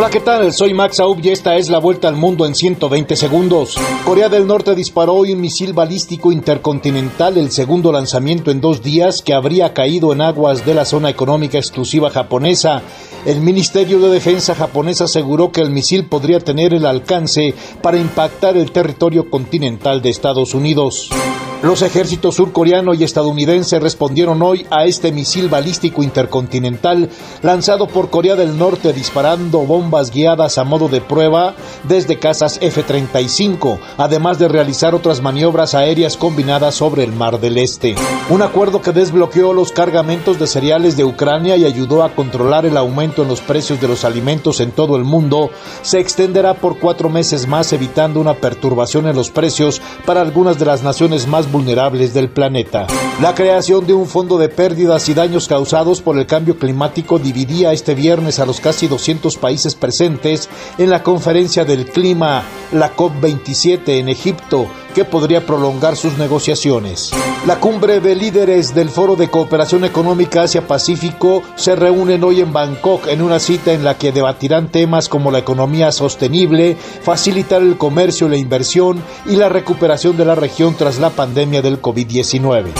Hola, ¿qué tal? Soy Max Aub y esta es la vuelta al mundo en 120 segundos. Corea del Norte disparó hoy un misil balístico intercontinental, el segundo lanzamiento en dos días que habría caído en aguas de la zona económica exclusiva japonesa. El Ministerio de Defensa japonés aseguró que el misil podría tener el alcance para impactar el territorio continental de Estados Unidos. Los ejércitos surcoreano y estadounidense respondieron hoy a este misil balístico intercontinental lanzado por Corea del Norte disparando bombas guiadas a modo de prueba desde casas F-35, además de realizar otras maniobras aéreas combinadas sobre el Mar del Este. Un acuerdo que desbloqueó los cargamentos de cereales de Ucrania y ayudó a controlar el aumento en los precios de los alimentos en todo el mundo se extenderá por cuatro meses más evitando una perturbación en los precios para algunas de las naciones más vulnerables del planeta. La creación de un fondo de pérdidas y daños causados por el cambio climático dividía este viernes a los casi 200 países presentes en la conferencia del clima, la COP27 en Egipto, que podría prolongar sus negociaciones. La cumbre de líderes del Foro de Cooperación Económica Asia-Pacífico se reúnen hoy en Bangkok en una cita en la que debatirán temas como la economía sostenible, facilitar el comercio y la inversión y la recuperación de la región tras la pandemia del COVID-19.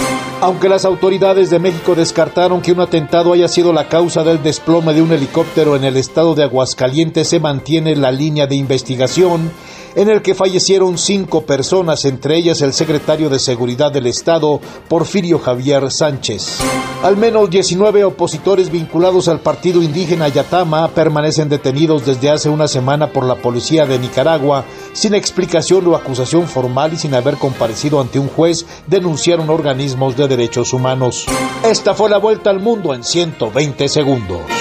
Aunque las autoridades de México descartaron que un atentado haya sido la causa del desplome de un helicóptero en el estado de Aguascalientes, se mantiene la línea de investigación en el que fallecieron cinco personas, entre ellas el secretario de Seguridad del Estado, Porfirio Javier Sánchez. Al menos 19 opositores vinculados al partido indígena Yatama permanecen detenidos desde hace una semana por la policía de Nicaragua sin explicación o acusación formal y sin haber comparecido ante un juez, denunciaron organismos de derechos humanos. Esta fue la vuelta al mundo en 120 segundos.